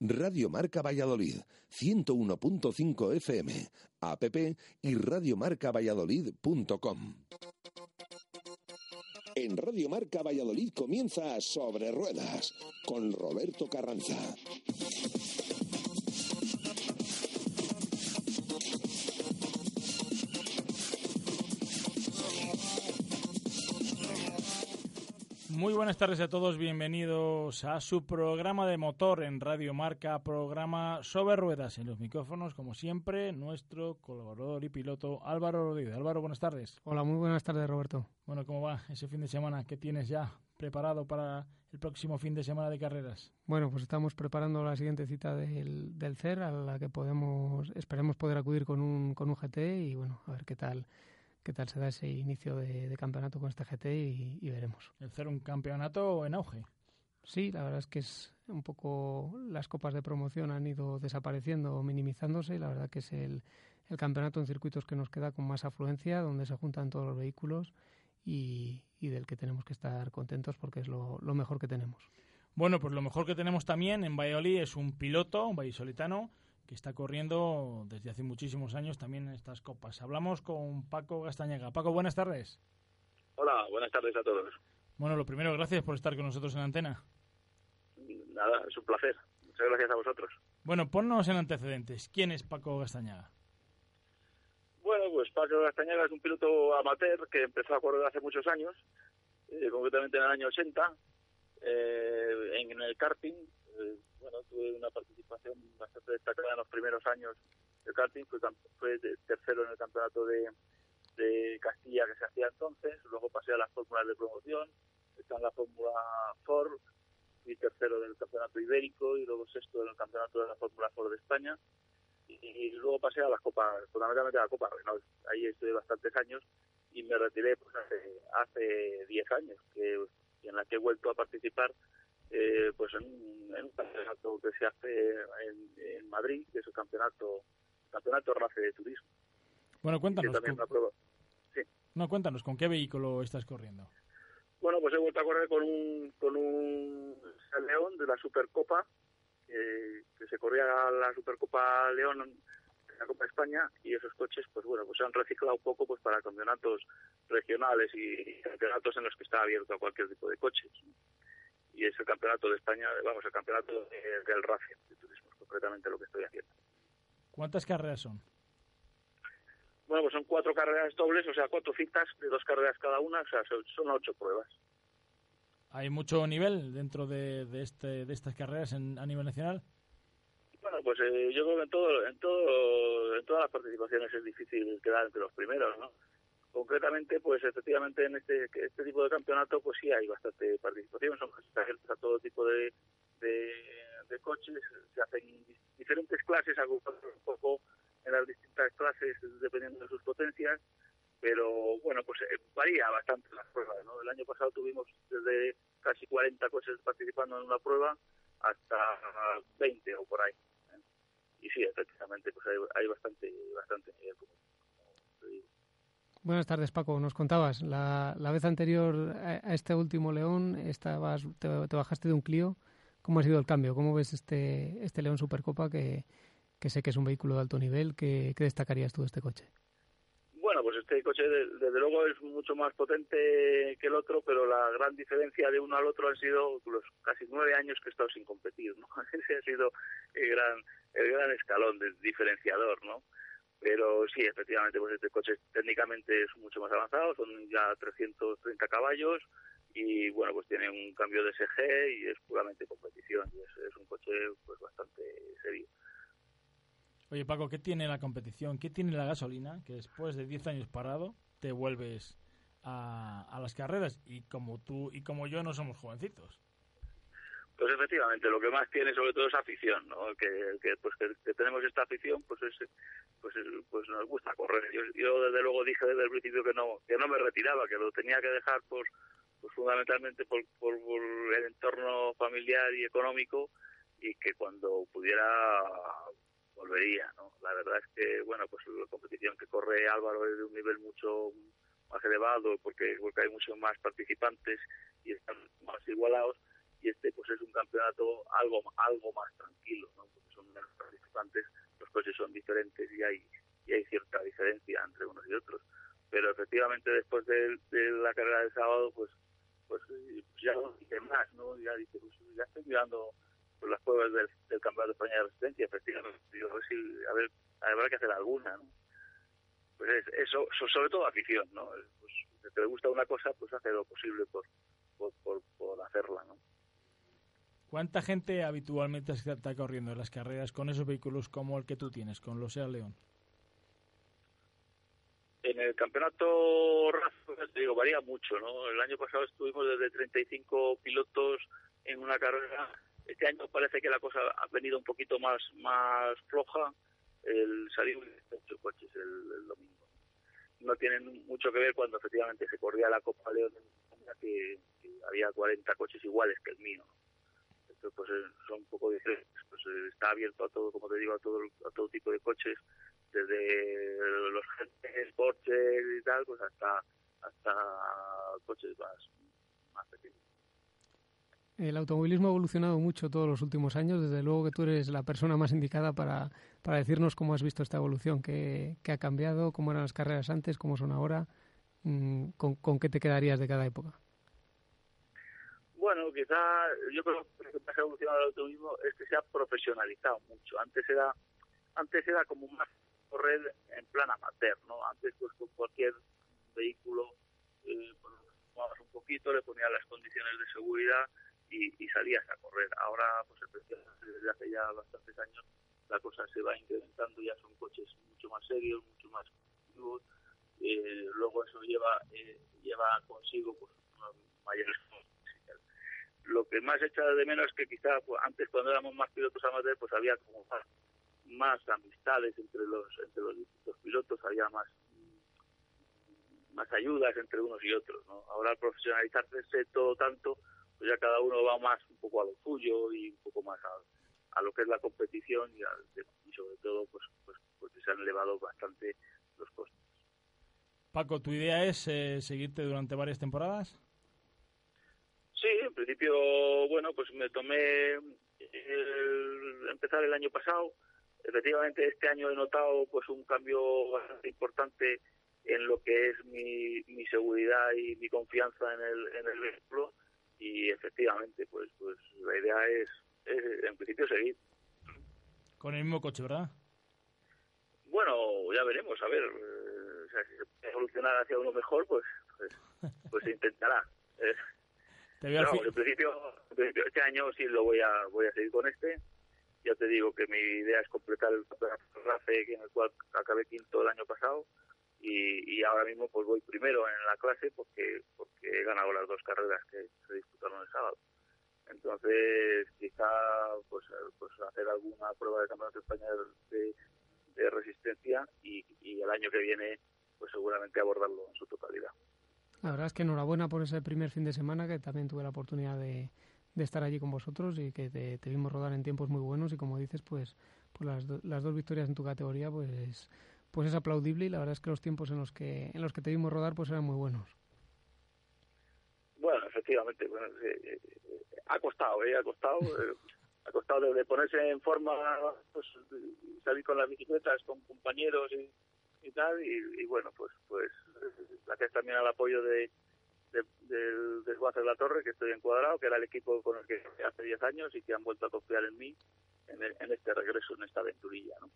Radio Marca Valladolid, 101.5 FM, app y radiomarcavalladolid.com. En Radio Marca Valladolid comienza Sobre Ruedas con Roberto Carranza. Muy buenas tardes a todos, bienvenidos a su programa de motor en Radio Marca, programa sobre ruedas. En los micrófonos, como siempre, nuestro colaborador y piloto Álvaro Rodríguez. Álvaro, buenas tardes. Hola, muy buenas tardes, Roberto. Bueno, ¿cómo va ese fin de semana? ¿Qué tienes ya preparado para el próximo fin de semana de carreras? Bueno, pues estamos preparando la siguiente cita del, del CER, a la que podemos, esperemos poder acudir con un, con un GT y bueno, a ver qué tal qué tal se da ese inicio de, campeonato con este GT y, veremos. ¿El ser un campeonato en auge? Sí, la verdad es que es un poco las copas de promoción han ido desapareciendo o minimizándose y la verdad que es el, campeonato en circuitos que nos queda con más afluencia, donde se juntan todos los vehículos y, del que tenemos que estar contentos porque es lo, lo mejor que tenemos. Bueno, pues lo mejor que tenemos también en Valladolid es un piloto, un vallisolitano, que está corriendo desde hace muchísimos años también en estas copas. Hablamos con Paco Gastañaga. Paco, buenas tardes. Hola, buenas tardes a todos. Bueno, lo primero, gracias por estar con nosotros en la antena. Nada, es un placer. Muchas gracias a vosotros. Bueno, ponnos en antecedentes. ¿Quién es Paco Gastañaga? Bueno, pues Paco Gastañaga es un piloto amateur que empezó a correr hace muchos años, eh, concretamente en el año 80, eh, en el karting, eh, bueno, tuve una participación bastante destacada en los primeros años del karting, fue, tercero en el campeonato de, de Castilla que se hacía entonces, luego pasé a las fórmulas de promoción, está en la Fórmula Ford, fui tercero del campeonato ibérico y luego sexto en el campeonato de la Fórmula Ford de España, y, luego pasé a las copas, fundamentalmente a la Copa Renault, ahí estuve bastantes años y me retiré pues hace hace 10 años, en la que he vuelto a participar eh, pues en, un campeonato que se hace en, Madrid, que es el campeonato campeonato RACE de turismo. Bueno, cuéntanos. Con, No, cuéntanos, ¿con qué vehículo estás corriendo? Bueno, pues he vuelto a correr con un, con un León de la Supercopa, que se corría la Supercopa León en la Copa España, y esos coches, pues bueno, pues se han reciclado un poco pues para campeonatos regionales y campeonatos en los que está abierto a cualquier tipo de coches y es el campeonato de España, vamos, el campeonato del RACE de turismo, concretamente lo que estoy haciendo. ¿Cuántas carreras son? Bueno, pues son cuatro carreras dobles, o sea, cuatro citas de dos carreras cada una, o sea, son ocho pruebas. ¿Hay mucho nivel dentro de, de, este, de estas carreras en, a nivel nacional? Bueno, pues eh, yo creo que en, todo, en, todo, en todas las participaciones es difícil quedar entre los primeros, ¿no? Concretamente, pues efectivamente en este, este tipo de campeonato, pues sí hay bastante participación, son abiertos a todo tipo de, de, coches, se hacen diferentes clases, agrupadas un poco en las distintas clases dependiendo de sus potencias, pero bueno, pues eh, varía bastante las pruebas, ¿no? El año pasado tuvimos desde casi 40 coches participando en una prueba hasta 20 o por ahí. ¿eh? Y sí, efectivamente, pues hay, hay bastante, bastante nivel, como Buenas tardes, Paco. Nos contabas, la, la vez anterior a, este último León estabas, te, bajaste de un Clio. ¿Cómo ha sido el cambio? ¿Cómo ves este, este León Supercopa que, que sé que es un vehículo de alto nivel? ¿Qué, qué destacarías tú de este coche? Bueno, pues este coche desde luego es mucho más potente que el otro, pero la gran diferencia de uno al otro han sido los casi nueve años que he estado sin competir, ¿no? Ese ha sido el gran, el gran escalón del diferenciador, ¿no? Pero sí, efectivamente, pues este coche técnicamente es mucho más avanzado, son ya 330 caballos y bueno, pues tiene un cambio de SG y es puramente competición y es, un coche pues bastante serio. Oye Paco, ¿qué tiene la competición? ¿Qué tiene la gasolina? Que después de 10 años parado te vuelves a, a las carreras y como tú y como yo no somos jovencitos. Pues efectivamente, lo que más tiene sobre todo es afición, ¿no? Que, que pues que, tenemos esta afición, pues es, pues pues nos gusta correr. Yo, desde luego dije desde el principio que no que no me retiraba, que lo tenía que dejar por pues fundamentalmente por, por, el entorno familiar y económico y que cuando pudiera volvería, ¿no? La verdad es que bueno, pues la competición que corre Álvaro es de un nivel mucho más elevado porque porque hay muchos más participantes y están más igualados y este pues es un campeonato algo algo más tranquilo, ¿no? porque son menos participantes, los coches son diferentes y hay y hay cierta diferencia entre unos y otros. Pero efectivamente después de, la carrera del sábado, pues pues, ya no más, ¿no? Ya dice, pues ya estoy mirando pues, las pruebas del, Campeonato de España de Resistencia, efectivamente. Digo, a ver si, a ver, habrá que hacer alguna, ¿no? Pues es, eso, sobre todo afición, ¿no? Pues si te gusta una cosa, pues hace lo posible por, por, por, hacerla, ¿no? ¿Cuánta gente habitualmente está corriendo en las carreras con esos vehículos como el que tú tienes, con los SEA León? En el campeonato te digo, varía mucho, ¿no? El año pasado estuvimos desde 35 pilotos en una carrera. Este año parece que la cosa ha venido un poquito más más floja. El salir 8 coches el, domingo. No tienen mucho que ver cuando efectivamente se corría la Copa León que, que había 40 coches iguales que el mío. Entonces, pues eh, son un poco diferentes. Pues eh, está abierto a todo, como te digo, a todo a todo tipo de coches desde los gentes, Porsche y tal, pues hasta, hasta coches más, más pequeños. El automovilismo ha evolucionado mucho todos los últimos años. Desde luego que tú eres la persona más indicada para, para decirnos cómo has visto esta evolución, qué, qué, ha cambiado, cómo eran las carreras antes, cómo son ahora, mm, con, con qué te quedarías de cada época. Bueno, quizá yo creo que lo que ha evolucionado el automovilismo es que se ha profesionalizado mucho. Antes era, antes era como más correr en plan amateur, ¿no? Antes pues con cualquier vehículo eh, pues, un poquito, le ponías las condiciones de seguridad y, salías a correr. Ahora pues desde hace ya bastantes años la cosa se va incrementando, ya son coches mucho más serios, mucho más eh, luego eso lleva eh, lleva consigo pues mayores lo que más echa de menos es que quizá pues, antes cuando éramos más pilotos amateurs pues había como más amistades entre los entre los pilotos, había más más ayudas entre unos y otros. ¿no? Ahora al profesionalizarse todo tanto, pues ya cada uno va más un poco a lo suyo y un poco más a, a lo que es la competición y, y sobre todo pues, pues, pues se han elevado bastante los costes. Paco, ¿tu idea es eh, seguirte durante varias temporadas? Sí, en principio, bueno, pues me tomé el, empezar el año pasado. Efectivamente este año he notado pues un cambio bastante importante en lo que es mi, mi seguridad y mi confianza en el, en el vehículo. Y efectivamente pues pues la idea es, en principio seguir. Con el mismo coche verdad bueno ya veremos a ver eh, si se puede evolucionar hacia uno mejor pues pues, pues se intentará. eh, en, principio, en principio este año sí lo voy a voy a seguir con este ya te digo que mi idea es completar el RAFE en el cual acabé quinto el año pasado y, ahora mismo pues voy primero en la clase porque porque he ganado las dos carreras que se disputaron el sábado. Entonces quizá pues, pues hacer alguna prueba de campeonato de España de, de resistencia y, y el año que viene pues seguramente abordarlo en su totalidad. La verdad es que enhorabuena por ese primer fin de semana que también tuve la oportunidad de, de estar allí con vosotros y que te, vimos rodar en tiempos muy buenos y como dices, pues, pues las, las dos victorias en tu categoría, pues, pues es aplaudible y la verdad es que los tiempos en los que en los que te vimos rodar pues eran muy buenos. Bueno, efectivamente, bueno, eh, eh, ha costado, ¿eh? ha costado, eh, ha costado de ponerse en forma, pues, salir con las bicicletas con compañeros y, y tal, y, bueno, pues, pues gracias también al apoyo de, del desguace de la Torre, que estoy encuadrado, que era el equipo con el que hace 10 años y que han vuelto a confiar en mí en, este regreso, en esta aventurilla. ¿no?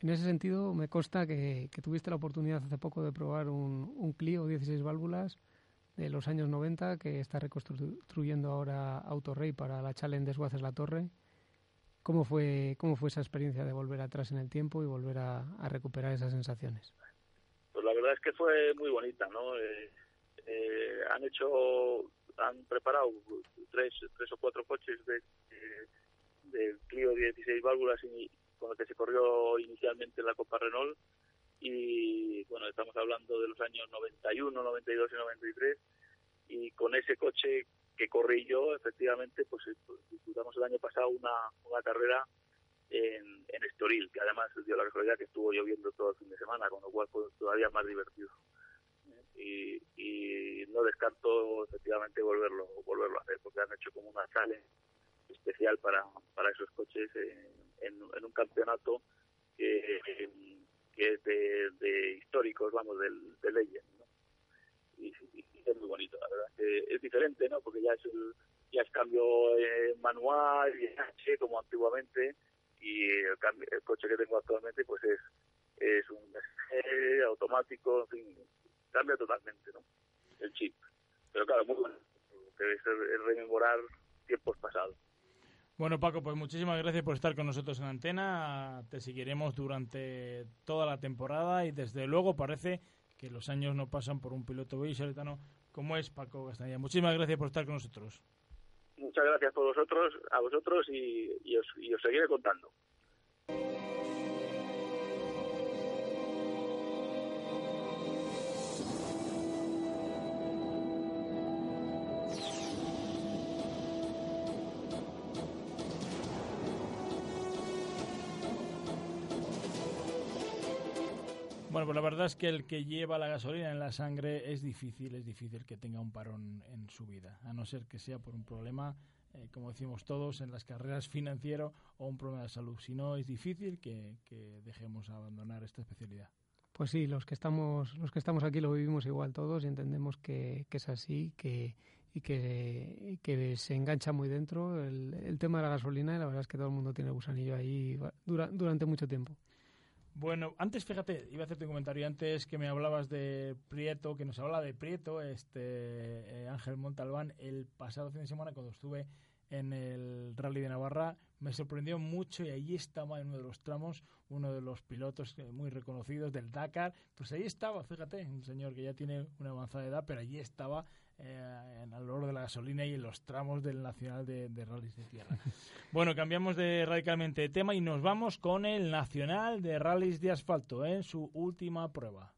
En ese sentido, me consta que, tuviste la oportunidad hace poco de probar un, un Clio 16 válvulas de los años 90 que está reconstruyendo ahora Autorrey para la Challenge Desguaces La Torre. ¿Cómo fue, ¿Cómo fue esa experiencia de volver atrás en el tiempo y volver a, recuperar esas sensaciones? Pues la verdad es que fue muy bonita, ¿no? Eh, eh, han hecho, han preparado tres, tres o cuatro coches de, del Clio 16 válvulas y, con el que se corrió inicialmente la Copa Renault y bueno, estamos hablando de los años 91, 92 y 93 y con ese coche que corrí yo, efectivamente, pues, pues disputamos el año pasado una, una carrera en, en Estoril, que además dio la casualidad que estuvo lloviendo todo el fin de semana, con lo cual fue todavía más divertido. y, no descarto efectivamente volverlo volverlo a hacer porque han hecho como una sala especial para, para esos coches en, un campeonato que, que es de, de, históricos, vamos, del, de Legend, ¿no? Es muy bonito, la verdad. es diferente, ¿no? Porque ya es el, ya es cambio eh, manual y como antiguamente y el, cambio, el coche que tengo actualmente pues es es un automático, en fin, cambia totalmente, ¿no? El chip. Pero claro, muy bueno. Debe ser rememorar tiempos pasados. Bueno, Paco, pues muchísimas gracias por estar con nosotros en antena. Te seguiremos durante toda la temporada y desde luego parece que los años no pasan por un piloto vallisoletano como es Paco Castañeda. Muchísimas gracias por estar con nosotros. Muchas gracias por vosotros, a vosotros y, os, y os seguiré contando. Bueno, pues la verdad es que el que lleva la gasolina en la sangre es difícil, es difícil que tenga un parón en su vida, a no ser que sea por un problema, eh, como decimos todos, en las carreras financiero o un problema de salud. Si no, es difícil que, dejemos abandonar esta especialidad. Pues sí, los que estamos, los que estamos aquí lo vivimos igual todos y entendemos que, es así, que, y que, se engancha muy dentro el, el, tema de la gasolina y la verdad es que todo el mundo tiene el gusanillo ahí dura, durante mucho tiempo. Bueno, antes fíjate, iba a hacerte un comentario antes que me hablabas de Prieto, que nos habla de Prieto, este eh, Ángel Montalbán, el pasado fin de semana cuando estuve en el Rally de Navarra, me sorprendió mucho y allí estaba en uno de los tramos uno de los pilotos eh, muy reconocidos del Dakar, pues ahí estaba, fíjate, un señor que ya tiene una avanzada edad, pero allí estaba eh, en el olor de la gasolina y en los tramos del Nacional de, de Rallys de Tierra. bueno, cambiamos de radicalmente de tema y nos vamos con el Nacional de Rallys de Asfalto en su última prueba.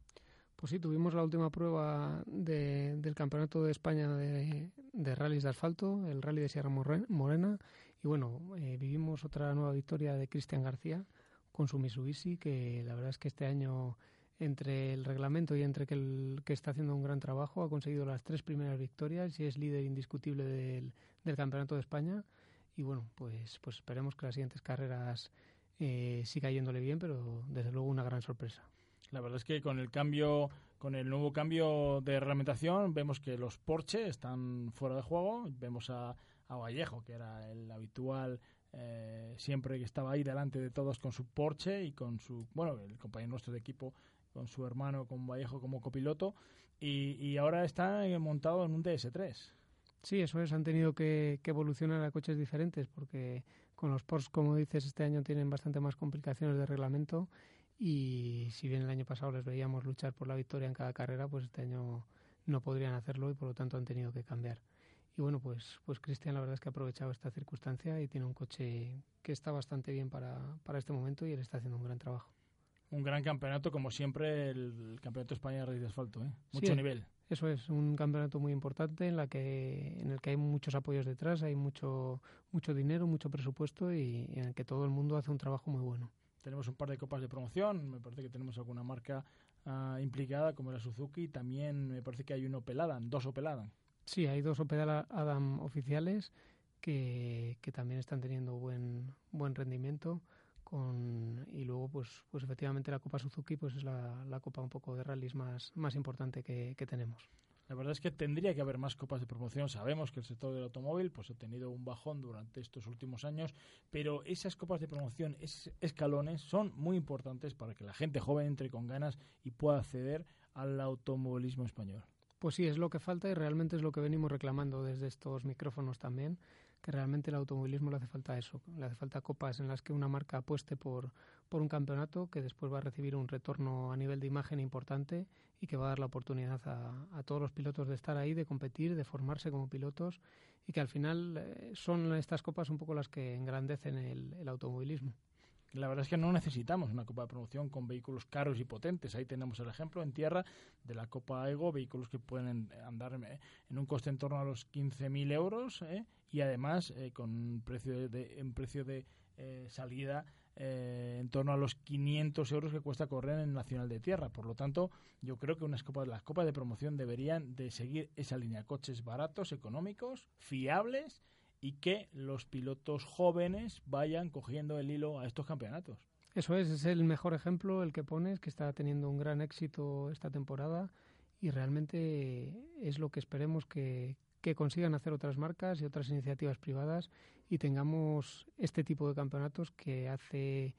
Pues sí, tuvimos la última prueba del Campeonato de España de, de Rallys de Asfalto, el Rally de Sierra Morena, y bueno, eh, vivimos otra nueva victoria de Cristian García con su Mitsubishi, que la verdad es que este año entre el reglamento y entre que, el, que está haciendo un gran trabajo, ha conseguido las tres primeras victorias y es líder indiscutible del, del Campeonato de España. Y bueno, pues, pues esperemos que las siguientes carreras eh, siga yéndole bien, pero desde luego una gran sorpresa. La verdad es que con el cambio, con el nuevo cambio de reglamentación, vemos que los Porsche están fuera de juego. Vemos a, a Vallejo, que era el habitual eh, siempre que estaba ahí delante de todos con su Porsche y con su, bueno, el compañero nuestro de equipo con su hermano, con Vallejo como copiloto, y, ahora está montado en un DS3. Sí, eso es, han tenido que, evolucionar a coches diferentes porque con los Porsche, como dices, este año tienen bastante más complicaciones de reglamento y si bien el año pasado les veíamos luchar por la victoria en cada carrera, pues este año no podrían hacerlo y por lo tanto han tenido que cambiar. Y bueno, pues, pues Cristian la verdad es que ha aprovechado esta circunstancia y tiene un coche que está bastante bien para, para este momento y él está haciendo un gran trabajo un gran campeonato, como siempre, el Campeonato de España de de Asfalto. ¿eh? Mucho nivel. Eso es, un campeonato muy importante en, la que, en el que hay muchos apoyos detrás, hay mucho, mucho dinero, mucho presupuesto y, en el que todo el mundo hace un trabajo muy bueno. Tenemos un par de copas de promoción, me parece que tenemos alguna marca ah, implicada, como la Suzuki, también me parece que hay un Opel Adam, dos Opel Adam. Sí, hay dos Opel Adam oficiales que, que también están teniendo buen, buen rendimiento con y luego pues pues efectivamente la Copa Suzuki pues es la, la copa un poco de rallies más más importante que, que, tenemos. La verdad es que tendría que haber más copas de promoción. Sabemos que el sector del automóvil pues ha tenido un bajón durante estos últimos años pero esas copas de promoción esos escalones son muy importantes para que la gente joven entre con ganas y pueda acceder al automovilismo español. Pues sí es lo que falta y realmente es lo que venimos reclamando desde estos micrófonos también que realmente el automovilismo le hace falta eso, le hace falta copas en las que una marca apueste por, por un campeonato que después va a recibir un retorno a nivel de imagen importante y que va a dar la oportunidad a, a todos los pilotos de estar ahí, de competir, de formarse como pilotos y que al final eh, son estas copas un poco las que engrandecen el, el automovilismo. La verdad es que no necesitamos una Copa de Promoción con vehículos caros y potentes. Ahí tenemos el ejemplo en tierra de la Copa Ego, vehículos que pueden andar en un coste en torno a los 15.000 euros ¿eh? Y además eh, con precio de, en precio de eh, salida eh, en torno a los 500 euros que cuesta correr en Nacional de Tierra. Por lo tanto, yo creo que unas copas, las copas de promoción deberían de seguir esa línea. Coches baratos, económicos, fiables y que los pilotos jóvenes vayan cogiendo el hilo a estos campeonatos. Eso es, es el mejor ejemplo el que pones, que está teniendo un gran éxito esta temporada y realmente es lo que esperemos que, que consigan hacer otras marcas y otras iniciativas privadas y tengamos este tipo de campeonatos que hace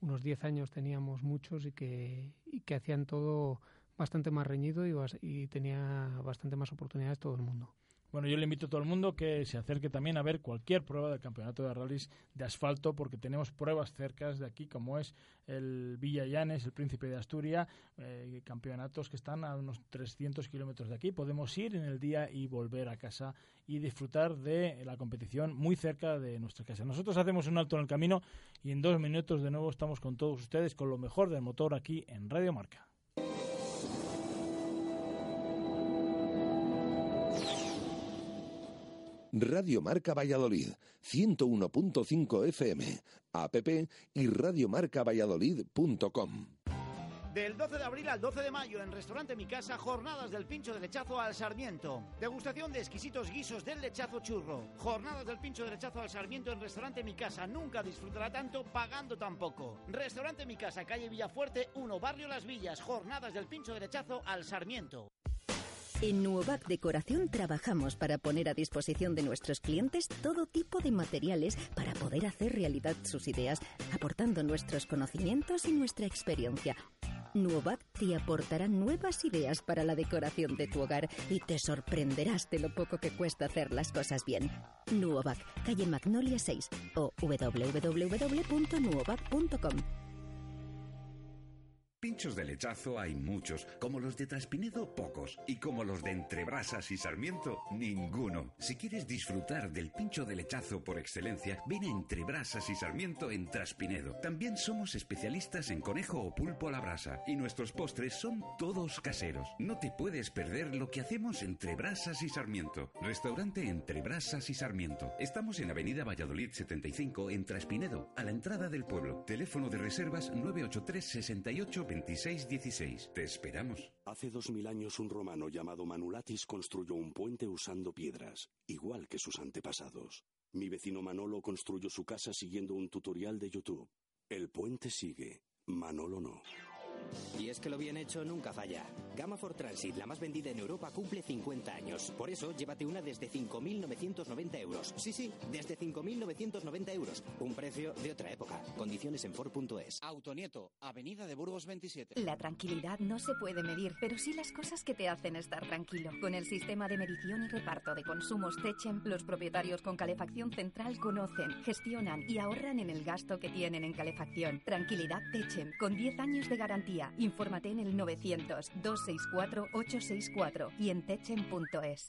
unos 10 años teníamos muchos y que, y que hacían todo bastante más reñido y, y tenía bastante más oportunidades todo el mundo. Bueno, yo le invito a todo el mundo que se acerque también a ver cualquier prueba del campeonato de rallies de asfalto, porque tenemos pruebas cercas de aquí, como es el Villa Llanes, el Príncipe de Asturias, eh, campeonatos que están a unos 300 kilómetros de aquí. Podemos ir en el día y volver a casa y disfrutar de la competición muy cerca de nuestra casa. Nosotros hacemos un alto en el camino y en dos minutos de nuevo estamos con todos ustedes con lo mejor del motor aquí en Radio Marca. Radio Marca Valladolid, 101.5 FM, app y radiomarcavalladolid.com. Del 12 de abril al 12 de mayo en Restaurante Mi Casa, jornadas del pincho de lechazo al Sarmiento. Degustación de exquisitos guisos del lechazo churro. Jornadas del pincho de lechazo al Sarmiento en Restaurante Mi Casa. Nunca disfrutará tanto pagando tan poco. Restaurante Mi Casa, calle Villafuerte 1, Barrio Las Villas. Jornadas del pincho de lechazo al Sarmiento. En Nuovac Decoración trabajamos para poner a disposición de nuestros clientes todo tipo de materiales para poder hacer realidad sus ideas, aportando nuestros conocimientos y nuestra experiencia. Nuovac te aportará nuevas ideas para la decoración de tu hogar y te sorprenderás de lo poco que cuesta hacer las cosas bien. Nuovac, calle Magnolia 6 o www.nuovac.com. Pinchos de lechazo hay muchos, como los de Traspinedo pocos y como los de Entrebrasas y Sarmiento ninguno. Si quieres disfrutar del pincho de lechazo por excelencia, ven a Entrebrasas y Sarmiento en Traspinedo. También somos especialistas en conejo o pulpo a la brasa y nuestros postres son todos caseros. No te puedes perder lo que hacemos entre Brasas y Sarmiento. Restaurante Entre Brasas y Sarmiento. Estamos en Avenida Valladolid 75 en Traspinedo, a la entrada del pueblo. Teléfono de reservas 983 68 2616. Te esperamos. Hace dos mil años un romano llamado Manulatis construyó un puente usando piedras, igual que sus antepasados. Mi vecino Manolo construyó su casa siguiendo un tutorial de YouTube. El puente sigue, Manolo no. Y es que lo bien hecho nunca falla. Gama for Transit, la más vendida en Europa, cumple 50 años. Por eso, llévate una desde 5.990 euros. Sí, sí, desde 5.990 euros. Un precio de otra época. Condiciones en Ford.es. Autonieto, Avenida de Burgos 27. La tranquilidad no se puede medir, pero sí las cosas que te hacen estar tranquilo. Con el sistema de medición y reparto de consumos Techem, los propietarios con calefacción central conocen, gestionan y ahorran en el gasto que tienen en calefacción. Tranquilidad Techem, con 10 años de garantía. Infórmate en el 900 264 864 y en techem.es.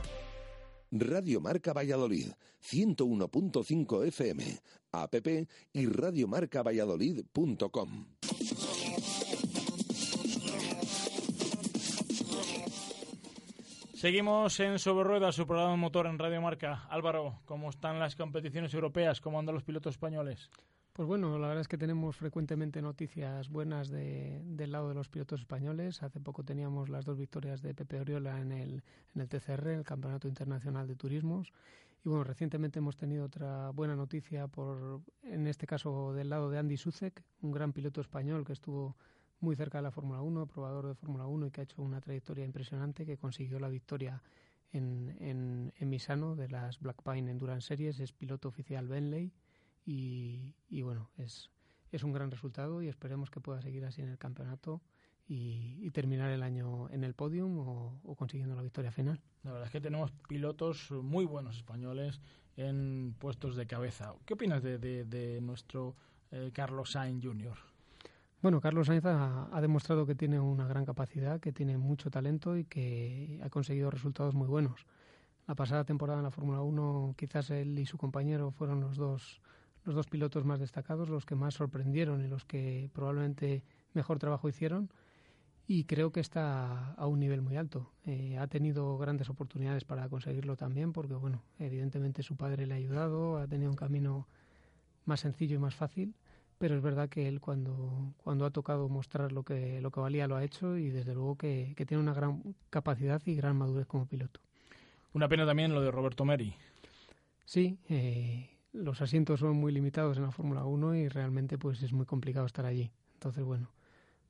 Radio Marca Valladolid, 101.5 FM, app y radiomarcavalladolid.com. Seguimos en Sobre Ruedas, su programa motor en Radio Marca. Álvaro, ¿cómo están las competiciones europeas? ¿Cómo andan los pilotos españoles? Pues bueno, la verdad es que tenemos frecuentemente noticias buenas de, del lado de los pilotos españoles. Hace poco teníamos las dos victorias de Pepe Oriola en el, en el TCR, el Campeonato Internacional de Turismos. Y bueno, recientemente hemos tenido otra buena noticia, por, en este caso del lado de Andy Sucek, un gran piloto español que estuvo muy cerca de la Fórmula 1, probador de Fórmula 1 y que ha hecho una trayectoria impresionante, que consiguió la victoria en, en, en Misano de las Black Pine Endurance Series, es piloto oficial Bentley y, y bueno, es, es un gran resultado y esperemos que pueda seguir así en el campeonato y, terminar el año en el podium o, consiguiendo la victoria final. La verdad es que tenemos pilotos muy buenos españoles en puestos de cabeza. ¿Qué opinas de, nuestro eh, Carlos Sainz Jr.? Bueno, Carlos Sainz ha, demostrado que tiene una gran capacidad, que tiene mucho talento y que ha conseguido resultados muy buenos. La pasada temporada en la Fórmula 1 quizás él y su compañero fueron los dos, los dos pilotos más destacados, los que más sorprendieron y los que probablemente mejor trabajo hicieron y creo que está a un nivel muy alto. Eh, ha tenido grandes oportunidades para conseguirlo también, porque bueno, evidentemente su padre le ha ayudado, ha tenido un camino más sencillo y más fácil, pero es verdad que él cuando, cuando ha tocado mostrar lo que, lo que valía lo ha hecho y desde luego que, tiene una gran capacidad y gran madurez como piloto. Una pena también lo de Roberto Meri. Sí, eh, los asientos son muy limitados en la Fórmula 1 y realmente pues es muy complicado estar allí. Entonces, bueno,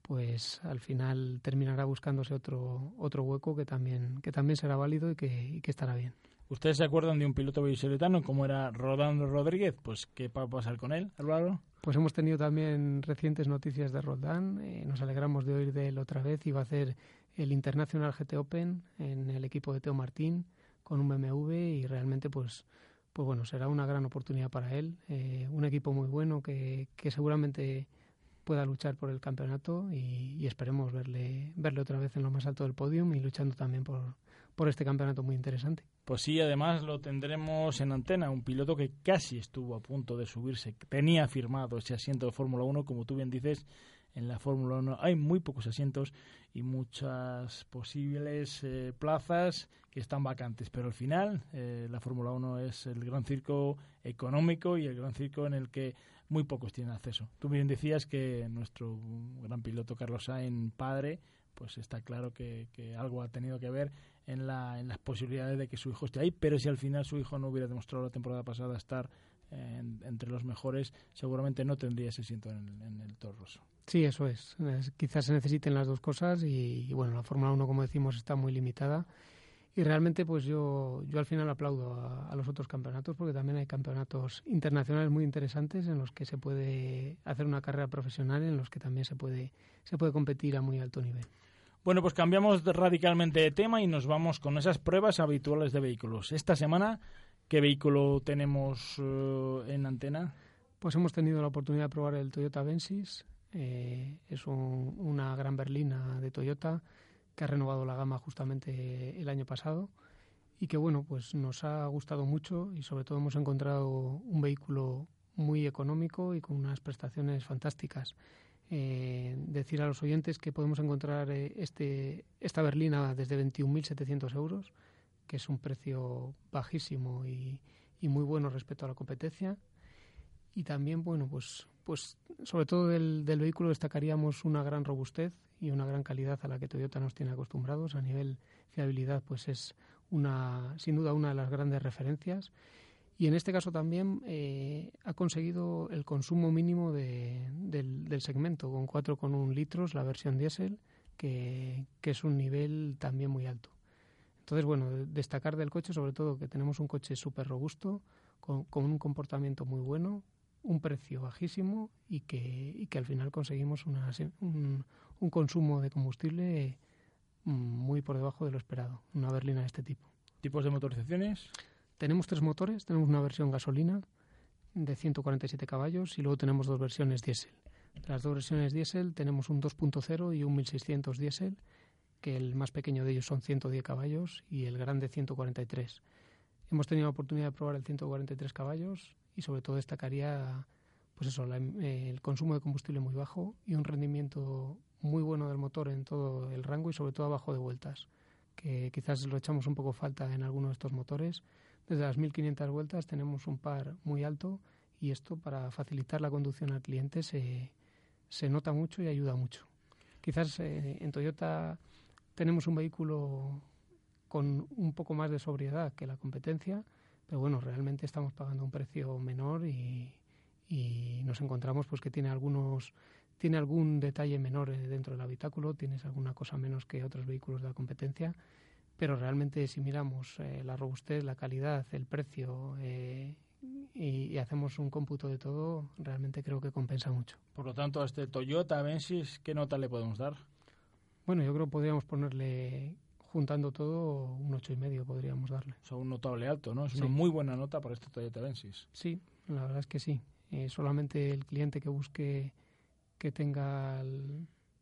pues al final terminará buscándose otro otro hueco que también que también será válido y que, estará bien. ¿Ustedes se acuerdan de un piloto vallisoletano como era Rodán Rodríguez? Pues ¿qué va a pasar con él, Álvaro? Pues hemos tenido también recientes noticias de Rodán. Eh, nos alegramos de oír de él otra vez. Iba a hacer el International GT Open en el equipo de Teo Martín con un BMW y realmente pues pues bueno será una gran oportunidad para él. Eh, un equipo muy bueno que, que seguramente pueda luchar por el campeonato y, esperemos verle, verle otra vez en lo más alto del podium y luchando también por, por este campeonato muy interesante. Pues sí, además lo tendremos en antena, un piloto que casi estuvo a punto de subirse, tenía firmado ese asiento de Fórmula 1, como tú bien dices, en la Fórmula 1 hay muy pocos asientos y muchas posibles eh, plazas que están vacantes, pero al final eh, la Fórmula 1 es el gran circo económico y el gran circo en el que muy pocos tienen acceso. Tú bien decías que nuestro gran piloto Carlos Sainz, padre, pues está claro que, algo ha tenido que ver en, la, en las posibilidades de que su hijo esté ahí, pero si al final su hijo no hubiera demostrado la temporada pasada estar entre los mejores, seguramente no tendría ese asiento en el, en el Toro Rosso. Sí, eso es. Quizás se necesiten las dos cosas y, bueno, la Fórmula 1, como decimos, está muy limitada y realmente pues yo, yo al final aplaudo a, los otros campeonatos porque también hay campeonatos internacionales muy interesantes en los que se puede hacer una carrera profesional en los que también se puede se puede competir a muy alto nivel. Bueno, pues cambiamos radicalmente de tema y nos vamos con esas pruebas habituales de vehículos. Esta semana, ¿qué vehículo tenemos eh, en antena? Pues hemos tenido la oportunidad de probar el Toyota Vensis. Eh, es una gran berlina de Toyota que ha renovado la gama justamente el año pasado y que bueno, pues nos ha gustado mucho y sobre todo hemos encontrado un vehículo muy económico y con unas prestaciones fantásticas. Eh, decir a los oyentes que podemos encontrar eh, este, esta berlina desde 21.700 euros, que es un precio bajísimo y, y, muy bueno respecto a la competencia. Y también, bueno, pues, pues sobre todo del, del vehículo destacaríamos una gran robustez y una gran calidad a la que Toyota nos tiene acostumbrados. A nivel fiabilidad, pues es una, sin duda una de las grandes referencias. Y en este caso también eh, ha conseguido el consumo mínimo de, del, del, segmento, con 4,1 litros la versión diésel, que, que es un nivel también muy alto. Entonces, bueno, destacar del coche sobre todo que tenemos un coche súper robusto, con, con, un comportamiento muy bueno, un precio bajísimo y que, y que al final conseguimos una, un, un, consumo de combustible mm, muy por debajo de lo esperado, una berlina de este tipo. ¿Tipos de motorizaciones? Tenemos tres motores, tenemos una versión gasolina de 147 caballos y luego tenemos dos versiones diésel. las dos versiones diésel tenemos un 2.0 y un 1600 diésel, que el más pequeño de ellos son 110 caballos y el grande 143. Hemos tenido la oportunidad de probar el 143 caballos y sobre todo destacaría pues eso, el consumo de combustible muy bajo y un rendimiento muy bueno del motor en todo el rango y sobre todo abajo de vueltas, que quizás lo echamos un poco falta en algunos de estos motores. Desde las 1500 vueltas tenemos un par muy alto y esto para facilitar la conducción al cliente se, se nota mucho y ayuda mucho. Quizás eh, en Toyota tenemos un vehículo con un poco más de sobriedad que la competencia, pero bueno, realmente estamos pagando un precio menor y, nos encontramos pues que tiene algunos tiene algún detalle menor eh, dentro del habitáculo, tienes alguna cosa menos que otros vehículos de la competencia, pero realmente si miramos eh, la robustez, la calidad, el precio eh, y, hacemos un cómputo de todo, realmente creo que compensa mucho. Por lo tanto, a este Toyota Avensis, ¿qué nota le podemos dar? Bueno, yo creo que podríamos ponerle, juntando todo, un ocho y medio podríamos darle. O sea, un notable alto, ¿no? Es una muy buena nota para este Toyota Avensis. Sí, la verdad es que sí. Eh, solamente el cliente que busque que tenga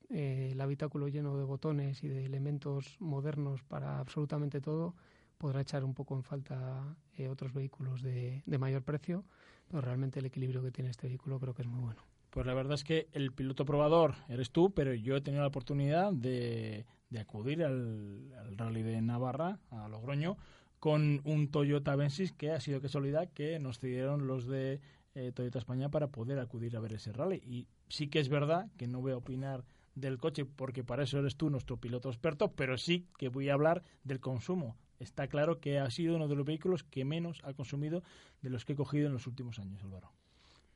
eh, el, habitáculo lleno de botones y de elementos modernos para absolutamente todo, podrá echar un poco en falta eh, otros vehículos de, de mayor precio, pero realmente el equilibrio que tiene este vehículo creo que es muy bueno. Pues la verdad es que el piloto probador eres tú, pero yo he tenido la oportunidad de, acudir al, al, rally de Navarra, a Logroño, con un Toyota Avensis que ha sido casualidad que nos cedieron los de eh, Toyota España para poder acudir a ver ese rally. Y sí que es verdad que no voy a opinar del coche porque para eso eres tú nuestro piloto experto, pero sí que voy a hablar del consumo. Está claro que ha sido uno de los vehículos que menos ha consumido de los que he cogido en los últimos años, Álvaro.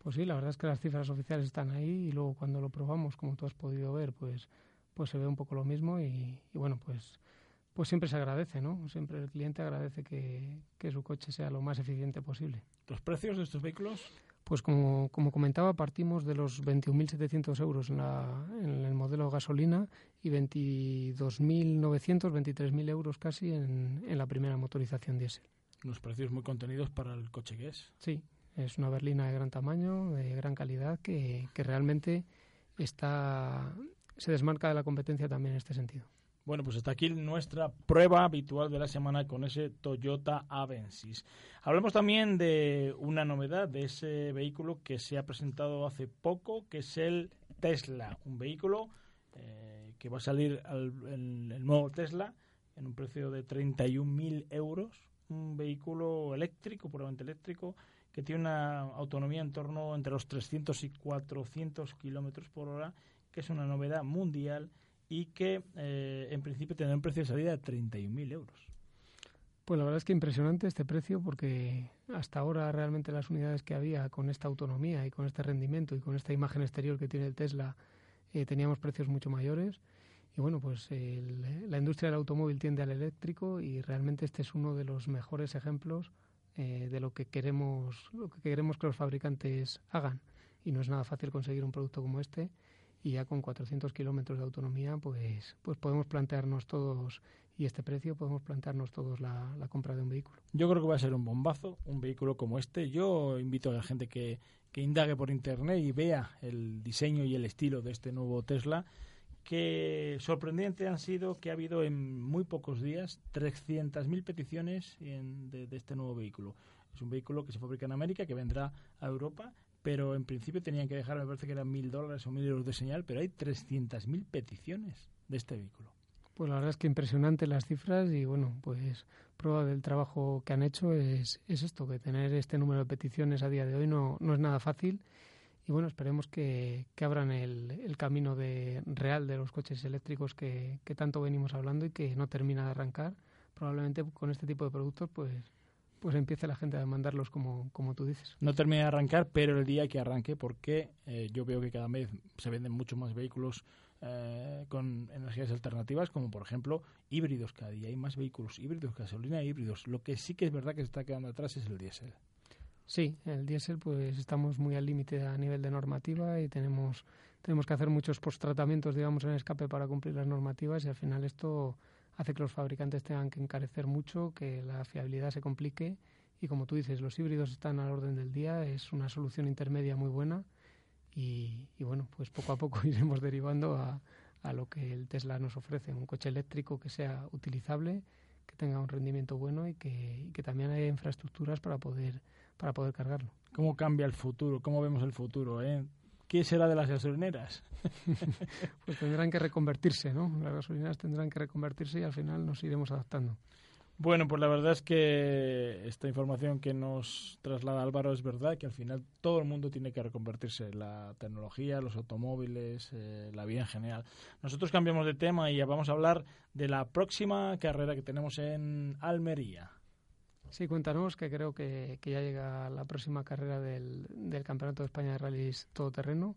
Pues sí, la verdad es que las cifras oficiales están ahí y luego cuando lo probamos, como tú has podido ver, pues, pues se ve un poco lo mismo y, y bueno, pues pues siempre se agradece, ¿no? Siempre el cliente agradece que, que, su coche sea lo más eficiente posible. ¿Los precios de estos vehículos? Pues como, como comentaba, partimos de los 21.700 euros en, la, en el modelo gasolina y 22.900, 23.000 euros casi en, en la primera motorización diésel. Unos precios muy contenidos para el coche que es. Sí, es una berlina de gran tamaño, de gran calidad, que, que realmente está, se desmarca de la competencia también en este sentido. Bueno, pues está aquí nuestra prueba habitual de la semana con ese Toyota Avensis. Hablamos también de una novedad de ese vehículo que se ha presentado hace poco, que es el Tesla, un vehículo eh, que va a salir al, el, el, nuevo Tesla en un precio de 31.000 euros, un vehículo eléctrico, puramente eléctrico, que tiene una autonomía en torno entre los 300 y 400 kilómetros por hora, que es una novedad mundial y que eh, en principio tendrá un precio de salida de 31.000 euros. Pues la verdad es que impresionante este precio porque hasta ahora realmente las unidades que había con esta autonomía y con este rendimiento y con esta imagen exterior que tiene el Tesla eh, teníamos precios mucho mayores y bueno pues el, la industria del automóvil tiende al eléctrico y realmente este es uno de los mejores ejemplos eh, de lo que queremos lo que queremos que los fabricantes hagan y no es nada fácil conseguir un producto como este y ya con 400 kilómetros de autonomía, pues, pues podemos plantearnos todos, y este precio, podemos plantearnos todos la, la, compra de un vehículo. Yo creo que va a ser un bombazo, un vehículo como este. Yo invito a la gente que, que indague por internet y vea el diseño y el estilo de este nuevo Tesla, que sorprendente han sido que ha habido en muy pocos días 300.000 peticiones en, de, de este nuevo vehículo. Es un vehículo que se fabrica en América, que vendrá a Europa pero en principio tenían que dejar, me parece que eran mil dólares o mil euros de señal, pero hay 300.000 peticiones de este vehículo. Pues la verdad es que impresionante las cifras y bueno, pues prueba del trabajo que han hecho es, es esto, que tener este número de peticiones a día de hoy no, no es nada fácil y bueno, esperemos que, que abran el, el, camino de, real de los coches eléctricos que, que tanto venimos hablando y que no termina de arrancar. Probablemente con este tipo de productos pues pues empiece la gente a demandarlos como, como tú dices. No termina de arrancar, pero el día que arranque, porque eh, yo veo que cada vez se venden mucho más vehículos eh, con energías alternativas, como por ejemplo híbridos. Cada día hay más vehículos híbridos, gasolina híbridos. Lo que sí que es verdad que se está quedando atrás es el diésel. Sí, el diésel, pues estamos muy al límite a nivel de normativa y tenemos, tenemos que hacer muchos post-tratamientos, digamos, en escape para cumplir las normativas y al final esto hace que los fabricantes tengan que encarecer mucho, que la fiabilidad se complique y como tú dices, los híbridos están al orden del día, es una solución intermedia muy buena y, y bueno, pues poco a poco iremos derivando a, a, lo que el Tesla nos ofrece, un coche eléctrico que sea utilizable, que tenga un rendimiento bueno y que, y que también haya infraestructuras para poder, para poder cargarlo. ¿Cómo cambia el futuro? ¿Cómo vemos el futuro? Eh? ¿qué será de las gasolineras? pues tendrán que reconvertirse, ¿no? Las gasolineras tendrán que reconvertirse y al final nos iremos adaptando. Bueno, pues la verdad es que esta información que nos traslada Álvaro es verdad, que al final todo el mundo tiene que reconvertirse, la tecnología, los automóviles, eh, la vida en general. Nosotros cambiamos de tema y ya vamos a hablar de la próxima carrera que tenemos en Almería. Sí, cuéntanos que creo que, que ya llega la próxima carrera del, del, Campeonato de España de Rallys Todoterreno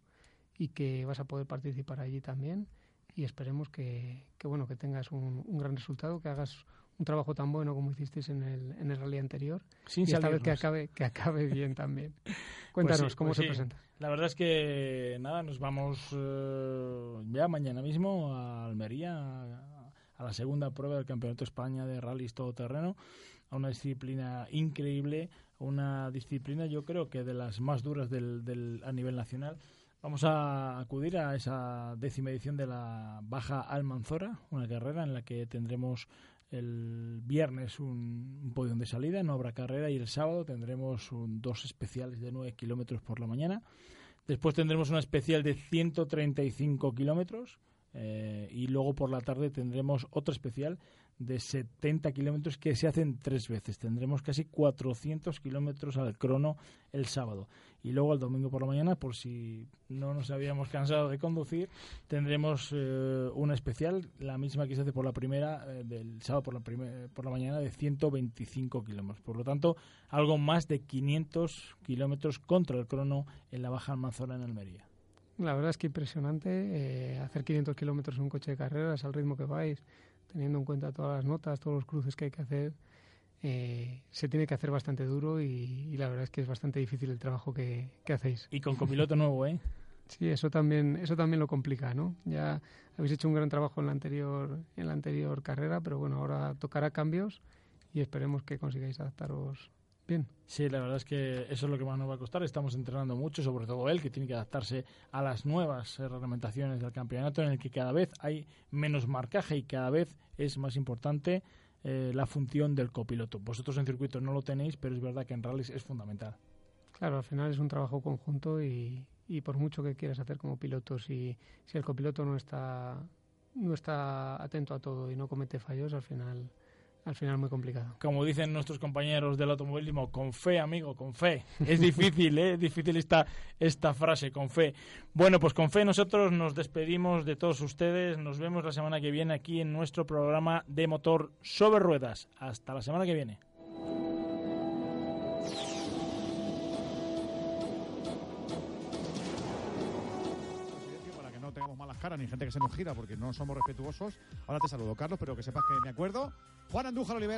y que vas a poder participar allí también y esperemos que, que bueno que tengas un, un, gran resultado, que hagas un trabajo tan bueno como hicisteis en el, en el rally anterior. Sin y esta vez que acabe, que acabe bien también. Cuéntanos, Pues sí, ¿cómo pues se sí. presenta? La verdad es que nada, nos vamos eh, ya mañana mismo a Almería a, a la segunda prueba del Campeonato de España de rallies todoterreno, a una disciplina increíble, una disciplina yo creo que de las más duras del, del- a nivel nacional. Vamos a acudir a esa décima edición de la Baja Almanzora, una carrera en la que tendremos el viernes un, un podium de salida, no habrá carrera, y el sábado tendremos un- dos especiales de 9 kilómetros por la mañana. Después tendremos una especial de 135 kilómetros eh, y luego por la tarde tendremos otra especial de 70 kilómetros que se hacen tres veces. Tendremos casi 400 kilómetros al crono el sábado. Y luego el domingo por la mañana, por si no nos habíamos cansado de conducir, tendremos eh, una especial, la misma que se hace por la primera, eh, del sábado por la, por la mañana, de 125 kilómetros. Por lo tanto, algo más de 500 kilómetros contra el crono en la Baja Almanzora en Almería. La verdad es que impresionante eh, hacer 500 kilómetros en un coche de carreras al ritmo que vais, teniendo en cuenta todas las notas, todos los cruces que hay que hacer. eh, se tiene que hacer bastante duro y, y la verdad es que es bastante difícil el trabajo que, que hacéis. Y con copiloto nuevo, ¿eh? Sí, eso también, eso también lo complica, ¿no? Ya habéis hecho un gran trabajo en la anterior, en la anterior carrera, pero bueno, ahora tocará cambios y esperemos que consigáis adaptaros bien. Sí, la verdad es que eso es lo que más nos va a costar. Estamos entrenando mucho, sobre todo él, que tiene que adaptarse a las nuevas eh, reglamentaciones del campeonato, en el que cada vez hay menos marcaje y cada vez es más importante eh, la función del copiloto. Vosotros en circuito no lo tenéis, pero es verdad que en rallies es fundamental. Claro, al final es un trabajo conjunto y, y por mucho que quieras hacer como piloto, si, si el copiloto no está, no está atento a todo y no comete fallos, al final, al final muy complicado. Como dicen nuestros compañeros del automovilismo, con fe, amigo, con fe. Es difícil, ¿eh? Difícil esta, esta frase, con fe. Bueno, pues con fe nosotros nos despedimos de todos ustedes. Nos vemos la semana que viene aquí en nuestro programa de motor sobre ruedas. Hasta la semana que viene. Ni gente que se nos gira porque no somos respetuosos. Ahora te saludo, Carlos, pero que sepas que me acuerdo. Juan Andújar Olivera.